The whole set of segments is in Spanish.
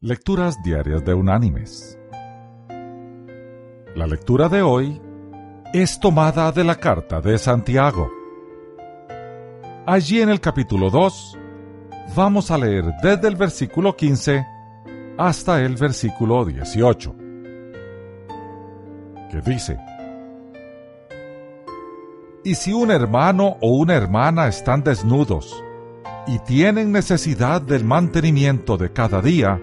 Lecturas Diarias de Unánimes. La lectura de hoy es tomada de la carta de Santiago. Allí en el capítulo 2 vamos a leer desde el versículo 15 hasta el versículo 18, que dice, Y si un hermano o una hermana están desnudos y tienen necesidad del mantenimiento de cada día,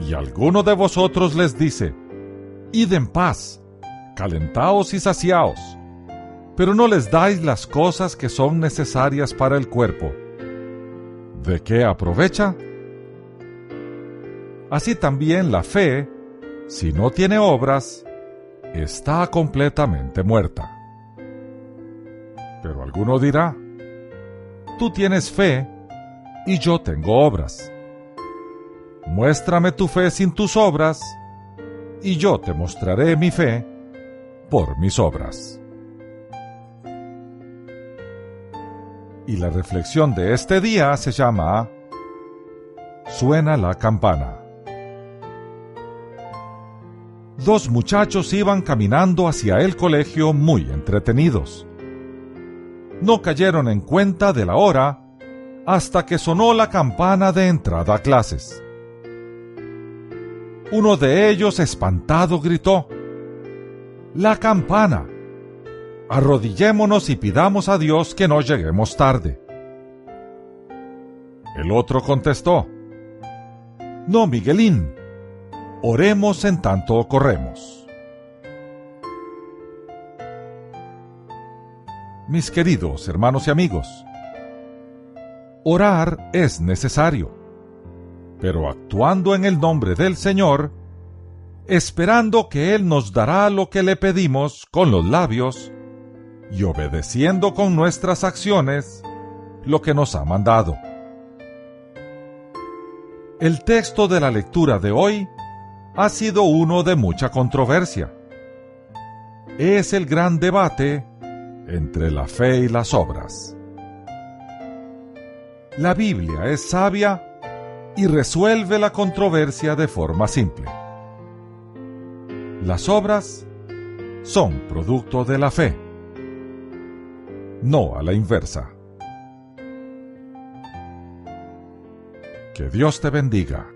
y alguno de vosotros les dice, Id en paz, calentaos y saciaos, pero no les dais las cosas que son necesarias para el cuerpo. ¿De qué aprovecha? Así también la fe, si no tiene obras, está completamente muerta. Pero alguno dirá, tú tienes fe y yo tengo obras. Muéstrame tu fe sin tus obras, y yo te mostraré mi fe por mis obras. Y la reflexión de este día se llama Suena la campana. Dos muchachos iban caminando hacia el colegio muy entretenidos. No cayeron en cuenta de la hora hasta que sonó la campana de entrada a clases. Uno de ellos, espantado, gritó, La campana. Arrodillémonos y pidamos a Dios que no lleguemos tarde. El otro contestó, No, Miguelín, oremos en tanto corremos. Mis queridos hermanos y amigos, orar es necesario pero actuando en el nombre del Señor, esperando que Él nos dará lo que le pedimos con los labios y obedeciendo con nuestras acciones lo que nos ha mandado. El texto de la lectura de hoy ha sido uno de mucha controversia. Es el gran debate entre la fe y las obras. La Biblia es sabia y resuelve la controversia de forma simple. Las obras son producto de la fe, no a la inversa. Que Dios te bendiga.